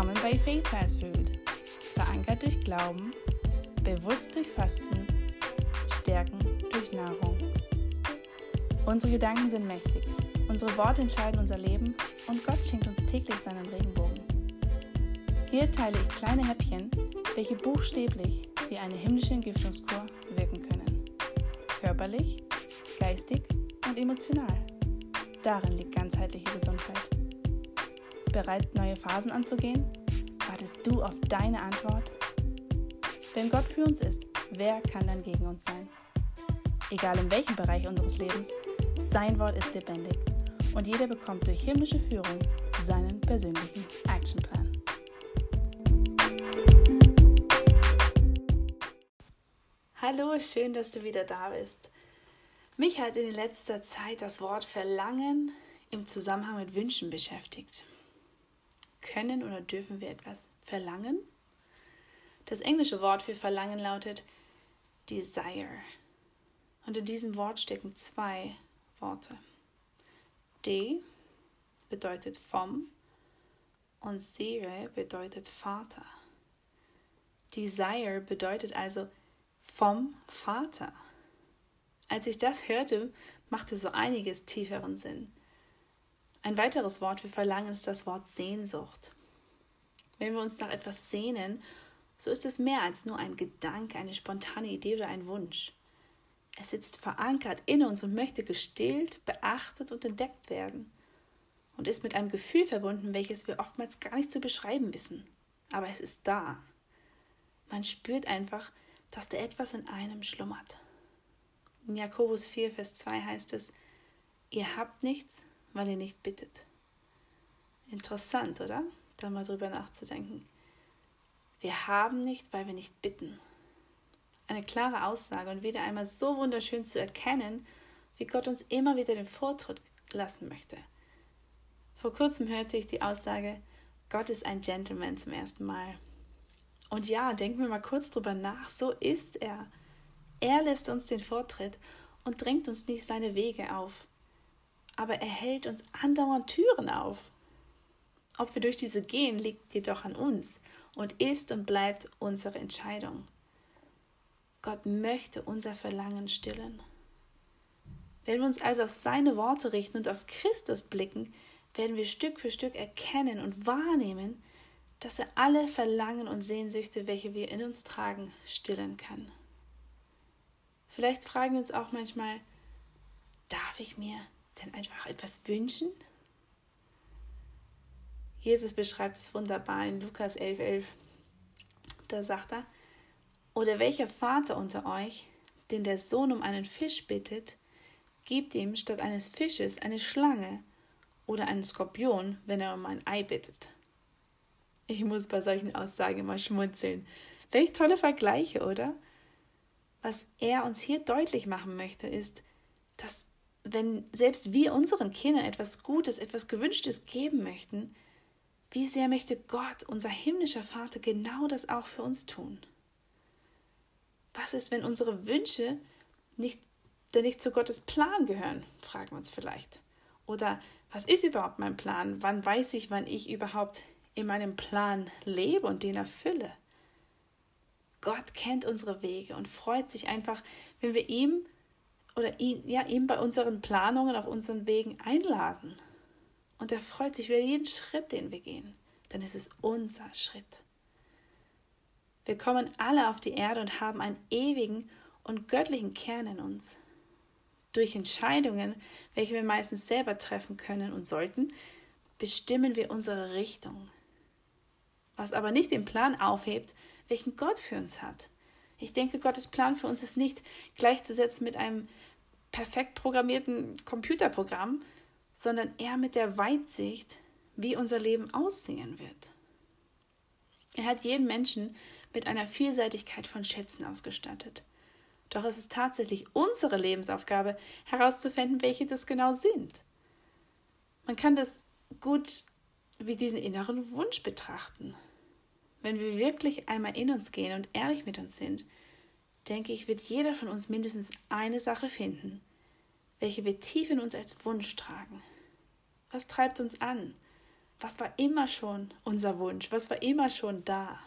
Willkommen bei Faith Fast Food. Verankert durch Glauben, bewusst durch Fasten, Stärken durch Nahrung. Unsere Gedanken sind mächtig, unsere Worte entscheiden unser Leben und Gott schenkt uns täglich seinen Regenbogen. Hier teile ich kleine Häppchen, welche buchstäblich wie eine himmlische Entgiftungskur wirken können. Körperlich, geistig und emotional. Darin liegt ganzheitliche Gesundheit. Bereit, neue Phasen anzugehen? Wartest du auf deine Antwort? Wenn Gott für uns ist, wer kann dann gegen uns sein? Egal in welchem Bereich unseres Lebens, sein Wort ist lebendig und jeder bekommt durch himmlische Führung seinen persönlichen Actionplan. Hallo, schön, dass du wieder da bist. Mich hat in letzter Zeit das Wort Verlangen im Zusammenhang mit Wünschen beschäftigt können oder dürfen wir etwas verlangen? Das englische Wort für Verlangen lautet Desire. Und in diesem Wort stecken zwei Worte. De bedeutet vom und Sire bedeutet Vater. Desire bedeutet also vom Vater. Als ich das hörte, machte so einiges tieferen Sinn. Ein weiteres Wort für Verlangen ist das Wort Sehnsucht. Wenn wir uns nach etwas sehnen, so ist es mehr als nur ein Gedanke, eine spontane Idee oder ein Wunsch. Es sitzt verankert in uns und möchte gestillt, beachtet und entdeckt werden und ist mit einem Gefühl verbunden, welches wir oftmals gar nicht zu beschreiben wissen. Aber es ist da. Man spürt einfach, dass da etwas in einem schlummert. In Jakobus 4, Vers 2 heißt es, ihr habt nichts, weil ihr nicht bittet. Interessant, oder? Da mal drüber nachzudenken. Wir haben nicht, weil wir nicht bitten. Eine klare Aussage und wieder einmal so wunderschön zu erkennen, wie Gott uns immer wieder den Vortritt lassen möchte. Vor kurzem hörte ich die Aussage, Gott ist ein Gentleman zum ersten Mal. Und ja, denken wir mal kurz drüber nach, so ist er. Er lässt uns den Vortritt und drängt uns nicht seine Wege auf aber er hält uns andauernd Türen auf. Ob wir durch diese gehen, liegt jedoch an uns und ist und bleibt unsere Entscheidung. Gott möchte unser Verlangen stillen. Wenn wir uns also auf seine Worte richten und auf Christus blicken, werden wir Stück für Stück erkennen und wahrnehmen, dass er alle Verlangen und Sehnsüchte, welche wir in uns tragen, stillen kann. Vielleicht fragen wir uns auch manchmal, darf ich mir denn einfach etwas wünschen? Jesus beschreibt es wunderbar in Lukas 11,11. 11. Da sagt er, oder welcher Vater unter euch, den der Sohn um einen Fisch bittet, gibt ihm statt eines Fisches eine Schlange oder einen Skorpion, wenn er um ein Ei bittet. Ich muss bei solchen Aussagen mal schmunzeln. Welch tolle Vergleiche, oder? Was er uns hier deutlich machen möchte, ist, dass wenn selbst wir unseren Kindern etwas Gutes, etwas Gewünschtes geben möchten, wie sehr möchte Gott, unser himmlischer Vater, genau das auch für uns tun? Was ist, wenn unsere Wünsche nicht, denn nicht zu Gottes Plan gehören, fragen wir uns vielleicht. Oder was ist überhaupt mein Plan? Wann weiß ich, wann ich überhaupt in meinem Plan lebe und den erfülle? Gott kennt unsere Wege und freut sich einfach, wenn wir ihm oder ihn, ja, ihn bei unseren Planungen auf unseren Wegen einladen. Und er freut sich über jeden Schritt, den wir gehen, denn es ist unser Schritt. Wir kommen alle auf die Erde und haben einen ewigen und göttlichen Kern in uns. Durch Entscheidungen, welche wir meistens selber treffen können und sollten, bestimmen wir unsere Richtung. Was aber nicht den Plan aufhebt, welchen Gott für uns hat. Ich denke, Gottes Plan für uns ist nicht gleichzusetzen mit einem perfekt programmierten Computerprogramm, sondern eher mit der Weitsicht, wie unser Leben aussehen wird. Er hat jeden Menschen mit einer Vielseitigkeit von Schätzen ausgestattet. Doch es ist tatsächlich unsere Lebensaufgabe, herauszufinden, welche das genau sind. Man kann das gut wie diesen inneren Wunsch betrachten. Wenn wir wirklich einmal in uns gehen und ehrlich mit uns sind, denke ich, wird jeder von uns mindestens eine Sache finden, welche wir tief in uns als Wunsch tragen. Was treibt uns an? Was war immer schon unser Wunsch? Was war immer schon da?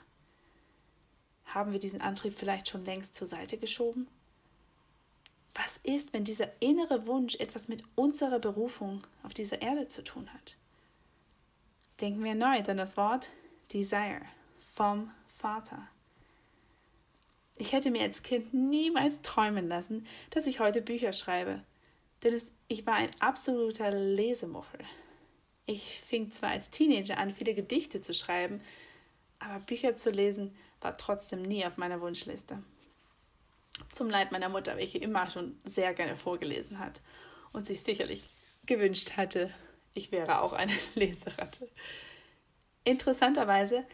Haben wir diesen Antrieb vielleicht schon längst zur Seite geschoben? Was ist, wenn dieser innere Wunsch etwas mit unserer Berufung auf dieser Erde zu tun hat? Denken wir erneut an das Wort Desire vom Vater. Ich hätte mir als Kind niemals träumen lassen, dass ich heute Bücher schreibe, denn es, ich war ein absoluter Lesemuffel. Ich fing zwar als Teenager an, viele Gedichte zu schreiben, aber Bücher zu lesen war trotzdem nie auf meiner Wunschliste. Zum Leid meiner Mutter, welche immer schon sehr gerne vorgelesen hat und sich sicherlich gewünscht hatte, ich wäre auch eine Leseratte. Interessanterweise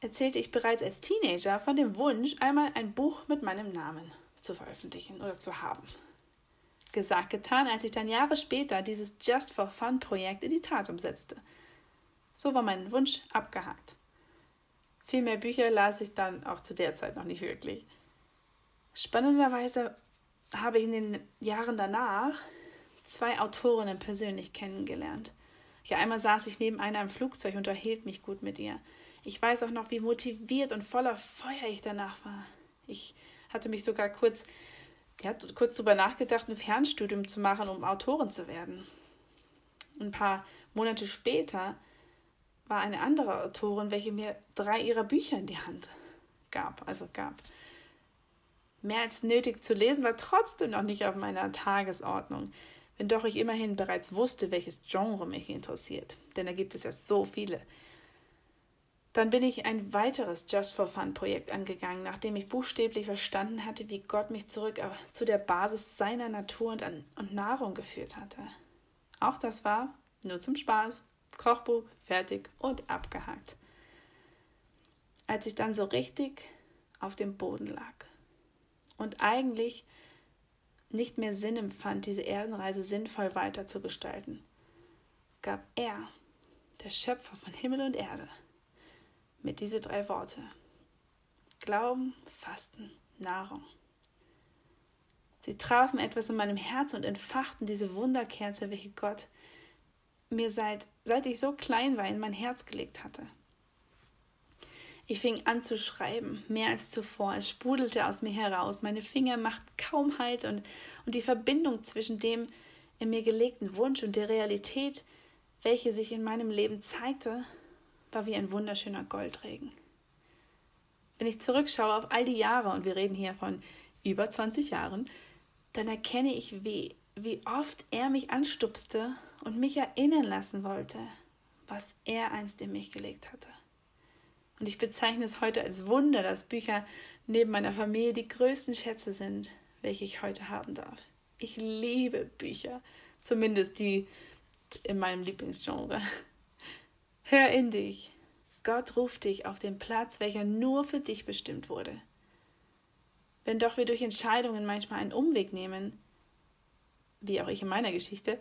erzählte ich bereits als Teenager von dem Wunsch, einmal ein Buch mit meinem Namen zu veröffentlichen oder zu haben. Gesagt, getan, als ich dann Jahre später dieses Just for Fun Projekt in die Tat umsetzte. So war mein Wunsch abgehakt. Viel mehr Bücher las ich dann auch zu der Zeit noch nicht wirklich. Spannenderweise habe ich in den Jahren danach zwei Autorinnen persönlich kennengelernt. Ja, einmal saß ich neben einer im Flugzeug und unterhielt mich gut mit ihr. Ich weiß auch noch, wie motiviert und voller Feuer ich danach war. Ich hatte mich sogar kurz, ja, kurz darüber nachgedacht, ein Fernstudium zu machen, um Autorin zu werden. Ein paar Monate später war eine andere Autorin, welche mir drei ihrer Bücher in die Hand gab, also gab. Mehr als nötig zu lesen war trotzdem noch nicht auf meiner Tagesordnung, wenn doch ich immerhin bereits wusste, welches Genre mich interessiert, denn da gibt es ja so viele. Dann bin ich ein weiteres Just for Fun Projekt angegangen, nachdem ich buchstäblich verstanden hatte, wie Gott mich zurück zu der Basis seiner Natur und, an, und Nahrung geführt hatte. Auch das war nur zum Spaß. Kochbuch, fertig und abgehakt. Als ich dann so richtig auf dem Boden lag und eigentlich nicht mehr Sinn empfand, diese Erdenreise sinnvoll weiterzugestalten, gab er, der Schöpfer von Himmel und Erde, mir diese drei Worte. Glauben, Fasten, Nahrung. Sie trafen etwas in meinem Herz und entfachten diese Wunderkerze, welche Gott mir seit, seit ich so klein war in mein Herz gelegt hatte. Ich fing an zu schreiben, mehr als zuvor. Es sprudelte aus mir heraus. Meine Finger machten kaum Halt und, und die Verbindung zwischen dem in mir gelegten Wunsch und der Realität, welche sich in meinem Leben zeigte, war wie ein wunderschöner Goldregen. Wenn ich zurückschaue auf all die Jahre, und wir reden hier von über 20 Jahren, dann erkenne ich, wie, wie oft er mich anstupste und mich erinnern lassen wollte, was er einst in mich gelegt hatte. Und ich bezeichne es heute als Wunder, dass Bücher neben meiner Familie die größten Schätze sind, welche ich heute haben darf. Ich liebe Bücher, zumindest die in meinem Lieblingsgenre. Hör in dich. Gott ruft dich auf den Platz, welcher nur für dich bestimmt wurde. Wenn doch wir durch Entscheidungen manchmal einen Umweg nehmen, wie auch ich in meiner Geschichte,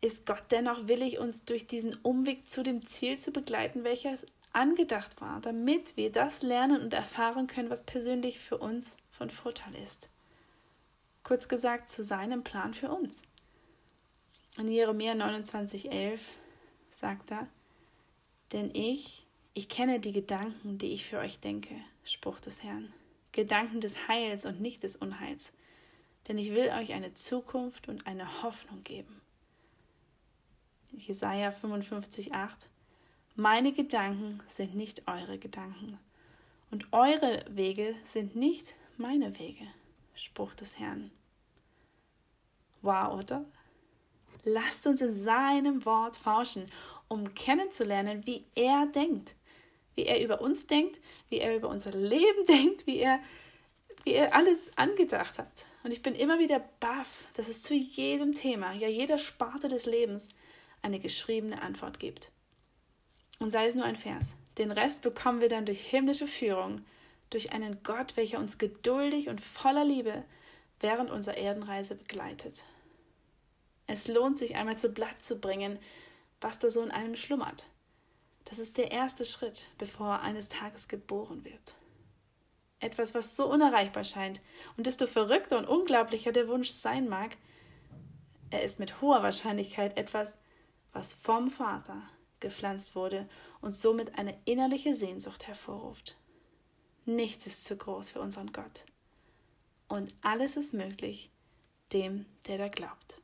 ist Gott dennoch willig, uns durch diesen Umweg zu dem Ziel zu begleiten, welches angedacht war, damit wir das lernen und erfahren können, was persönlich für uns von Vorteil ist. Kurz gesagt, zu seinem Plan für uns. In Jeremia 29,11 sagt er: Denn ich, ich kenne die Gedanken, die ich für euch denke, Spruch des Herrn. Gedanken des Heils und nicht des Unheils. Denn ich will euch eine Zukunft und eine Hoffnung geben. Jesaja 55, 8. Meine Gedanken sind nicht eure Gedanken und eure Wege sind nicht meine Wege. Spruch des Herrn. Wow, oder? Lasst uns in seinem Wort forschen, um kennenzulernen, wie er denkt, wie er über uns denkt, wie er über unser Leben denkt, wie er, wie er alles angedacht hat. Und ich bin immer wieder baff, dass es zu jedem Thema, ja jeder Sparte des Lebens eine geschriebene Antwort gibt. Und sei es nur ein Vers. Den Rest bekommen wir dann durch himmlische Führung, durch einen Gott, welcher uns geduldig und voller Liebe während unserer Erdenreise begleitet. Es lohnt sich einmal zu Blatt zu bringen, was da so in einem schlummert. Das ist der erste Schritt, bevor er eines Tages geboren wird. Etwas, was so unerreichbar scheint und desto verrückter und unglaublicher der Wunsch sein mag, er ist mit hoher Wahrscheinlichkeit etwas, was vom Vater gepflanzt wurde und somit eine innerliche Sehnsucht hervorruft. Nichts ist zu groß für unseren Gott. Und alles ist möglich dem, der da glaubt.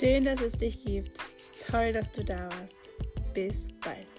Schön, dass es dich gibt. Toll, dass du da warst. Bis bald.